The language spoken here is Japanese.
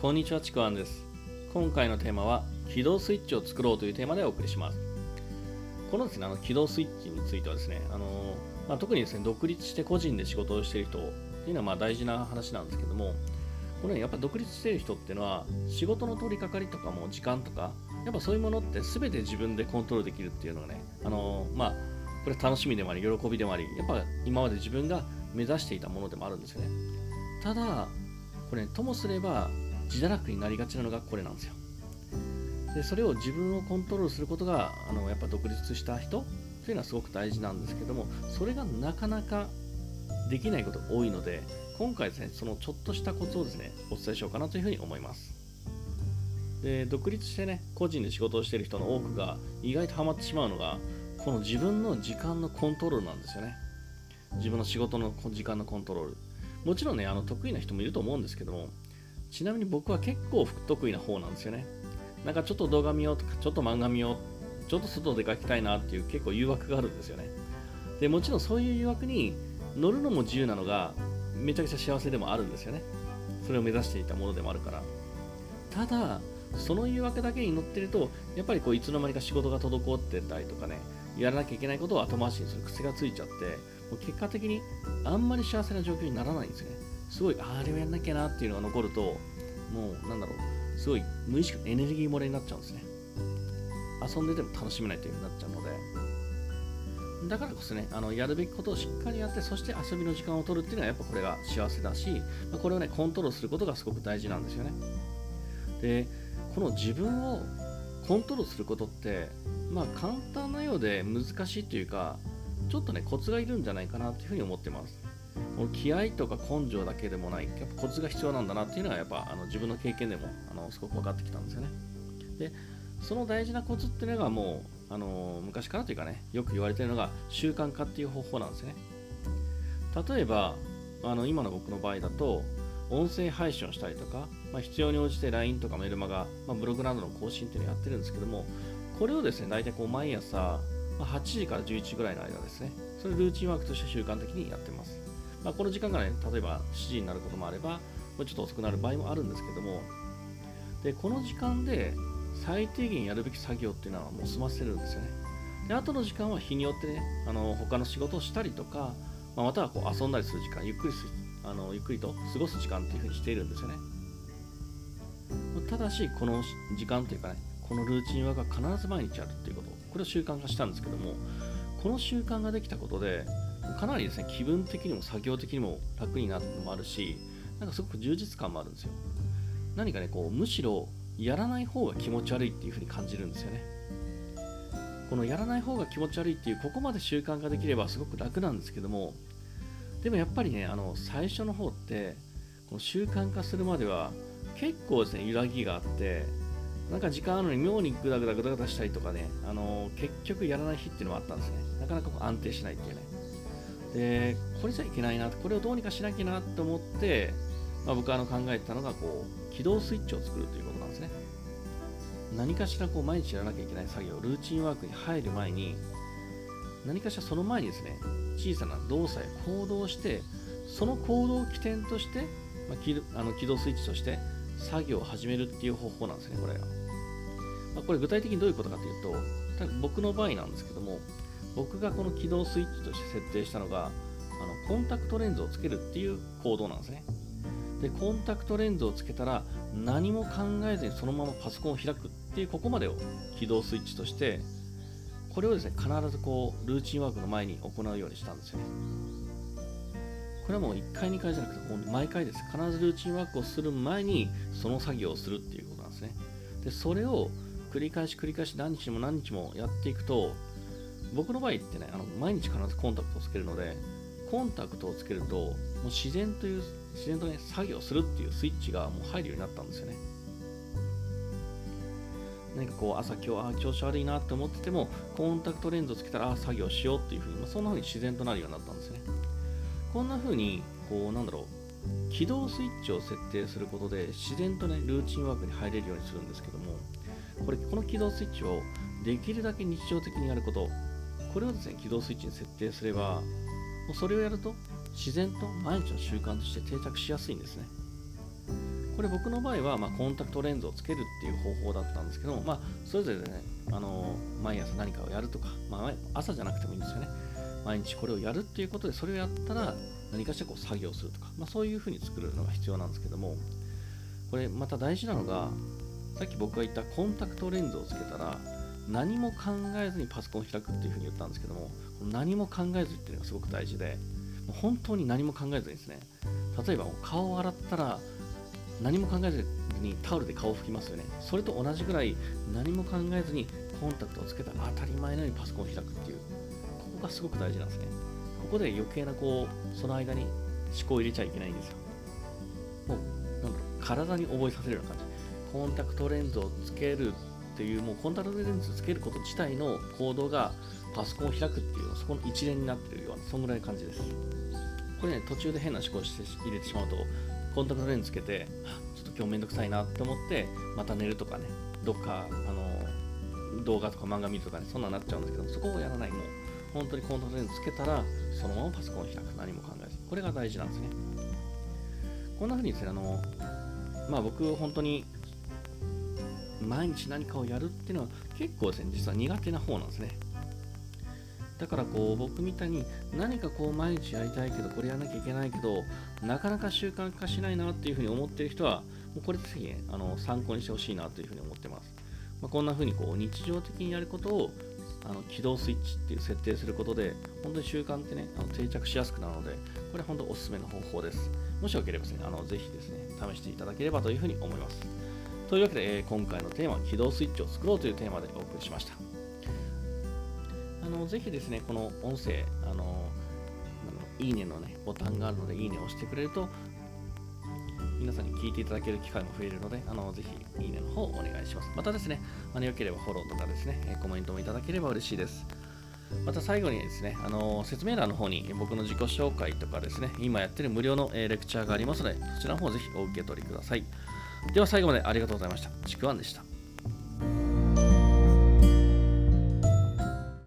こんにちはちくわんです。今回のテーマは起動スイッチを作ろうというテーマでお送りします。このですねあの起動スイッチについてはですねあの、まあ、特にですね独立して個人で仕事をしている人っていうのはまあ大事な話なんですけどもこのねやっぱ独立している人っていうのは仕事の取り掛かりとかも時間とかやっぱそういうものって全て自分でコントロールできるっていうのがねあのまあこれ楽しみでもあり喜びでもありやっぱ今まで自分が目指していたものでもあるんですよね。ただこれ、ね、ともすれば自堕落になりがちなのがこれなんですよ。でそれを自分をコントロールすることがあのやっぱ独立した人というのはすごく大事なんですけどもそれがなかなかできないことが多いので今回ですねそのちょっとしたコツをですねお伝えしようかなというふうに思います。で独立してね個人で仕事をしている人の多くが意外とハマってしまうのがこの自分の時間のコントロールなんですよね。自分の仕事の時間のコントロール。もちろんねあの得意な人もいると思うんですけどもちなみに僕は結構不得意な方なんですよね。なんかちょっと動画見ようとかちょっと漫画見ようちょっと外出かけたいなっていう結構誘惑があるんですよね。でもちろんそういう誘惑に乗るのも自由なのがめちゃくちゃ幸せでもあるんですよね。それを目指していたものでもあるから。ただその誘惑だけに乗ってるとやっぱりこういつの間にか仕事が滞ってたりとかねやらなきゃいけないことを後回しにする癖がついちゃってもう結果的にあんまり幸せな状況にならないんですよね。すごいあれをやんなきゃなっていうのが残るともうなんだろうすごい無意識のエネルギー漏れになっちゃうんですね。遊んでても楽しめないという風になっちゃうので。だからこそねあのやるべきことをしっかりやってそして遊びの時間を取るっていうのはやっぱこれが幸せだし、ま、これをねコントロールすることがすごく大事なんですよね。でこの自分をコントロールすることってまあ簡単なようで難しいというかちょっとねコツがいるんじゃないかなというふうに思ってます。この気合とか根性だけでもないやっぱコツが必要なんだなっていうのはやっぱあの自分の経験でもあのすごく分かってきたんですよね。でその大事なコツっていうのがもうあの昔からというかねよく言われてるのが習慣化っていう方法なんですね。例えばあの今の僕の場合だと音声配信をしたりとか、まあ、必要に応じて LINE とかメルマガ、まあ、ブログなどの更新っていうのをやってるんですけどもこれをですね大体こう毎朝8時から11時ぐらいの間ですね。それルーチンワークとして習慣的にやってます、まあ、この時間がね例えば7時になることもあればもうちょっと遅くなる場合もあるんですけどもでこの時間で最低限やるべき作業っていうのはもう済ませるんですよね。で後の時間は日によってねあの他の仕事をしたりとか、まあ、またはこう遊んだりする時間ゆっくりあのゆっくりと過ごす時間っていうふうにしているんですよね。ただしこの時間というかねこのルーチンワークが必ず毎日あるっていうこと。これを習慣化したんですけどもこの習慣ができたことでかなりですね気分的にも作業的にも楽になるのもあるしなんかすごく充実感もあるんですよ何かねこうむしろやらない方が気持ち悪いっていう風に感じるんですよねこのやらない方が気持ち悪いっていうここまで習慣化できればすごく楽なんですけどもでもやっぱりねあの最初の方ってこの習慣化するまでは結構ですね揺らぎがあってなんか時間あるのに妙にグダグダグダグダしたりとかね、あの結局やらない日っていうのもあったんですね。なかなかこう安定しないっていうね。で、これじゃいけないな、これをどうにかしなきゃなと思って、まあ、僕はあの考えたのがこう起動スイッチを作るということなんですね。何かしらこう毎日やらなきゃいけない作業、ルーチンワークに入る前に、何かしらその前にですね、小さな動作や行動をして、その行動を起点として、まあ、あの起動スイッチとして作業を始めるっていう方法なんですね、これが。まあ、これ具体的にどういうことかというと、僕の場合なんですけども、僕がこの起動スイッチとして設定したのが、あのコンタクトレンズをつけるっていう行動なんですね。で、コンタクトレンズをつけたら、何も考えずにそのままパソコンを開くっていうここまでを起動スイッチとして、これをですね、必ずこう、ルーチンワークの前に行うようにしたんですよね。これはもう1回、2回じゃなくてもう、毎回です。必ずルーチンワークをする前に、その作業をするっていうことなんですね。で、それを繰り返し繰り返し何日も何日もやっていくと、僕の場合ってね、あの毎日必ずコンタクトをつけるので、コンタクトをつけると、もう自然という、自然とね、作業するっていうスイッチがもう入るようになったんですよね。何かこう、朝今日、あ調子悪いなって思ってても、コンタクトレンズをつけたら、あ作業しようっていうふうに、まあ、そんな風に自然となるようになったんですね。こんな風に、こう、なんだろう、起動スイッチを設定することで、自然とね、ルーチンワークに入れるようにするんですけども、これ、この起動スイッチをできるだけ日常的にやること、これをですね、起動スイッチに設定すれば、もうそれをやると、自然と毎日の習慣として定着しやすいんですね。これ僕の場合は、ま、コンタクトレンズをつけるっていう方法だったんですけども、まあ、それぞれね、あの毎朝何かをやるとか、まあ、朝じゃなくてもいいんですよね。毎日これをやるっていうことで、それをやったら何かしらこう作業するとか、まあ、そういうふうに作るのが必要なんですけども、これまた大事なのが、さっき僕が言ったコンタクトレンズをつけたら、何も考えずにパソコンを開くっていうふうに言ったんですけども、何も考えずっていうのがすごく大事で、本当に何も考えずにですね、例えば顔を洗ったら何も考えずにタオルで顔を拭きますよね。それと同じぐらい何も考えずにコンタクトをつけたら当たり前のようにパソコンを開くっていう、ここがすごく大事なんですね。ここで余計なこう、その間に思考を入れちゃいけないんですよ。もう、なんだろ、体に覚えさせるような感じ。コンタクトレンズをつけるっていう、もうコンタクトレンズつけること自体の行動がパソコンを開くっていう、そこの一連になってるような、そんぐらいの感じです。これね、途中で変な思考して入れてしまうと、コンタクトレンズつけて、ちょっと今日めんどくさいなって思って、また寝るとかね、どっか、あの、動画とか漫画見るとかね、そんなになっちゃうんですけど、そこをやらない。もう、本当にコンタクトレンズつけたら、そのままパソコンを開く。何も考えず。これが大事なんですね。こんな風にですね、あの、まあ僕、本当に、毎日何かをやるっていうのは結構ですね、実は苦手な方なんですね。だからこう僕みたいに何かこう毎日やりたいけどこれやらなきゃいけないけどなかなか習慣化しないなっていうふうに思ってる人はもうこれぜひ、ね、あの参考にしてほしいなというふうに思ってます、まあ、こんなふうにこう日常的にやることをあの起動スイッチっていう設定することで本当に習慣ってねあの定着しやすくなるのでこれ本当おすすめの方法です。もしよければですねあのぜひですね試していただければというふうに思います。というわけで、え、今回のテーマは起動スイッチを作ろうというテーマでお送りしましたあのぜひですね、この音声、あのいいねのね、ボタンがあるので、いいねを押してくれると、皆さんに聞いていただける機会も増えるので、あのぜひいいねの方をお願いします。またですね、あのよければフォローとかですね、コメントもいただければ嬉しいです。また最後にですね、あの説明欄の方に僕の自己紹介とかですね、今やってる無料のレクチャーがありますので、そちらの方ぜひお受け取りください。では最後までありがとうございました。ちくわんでした。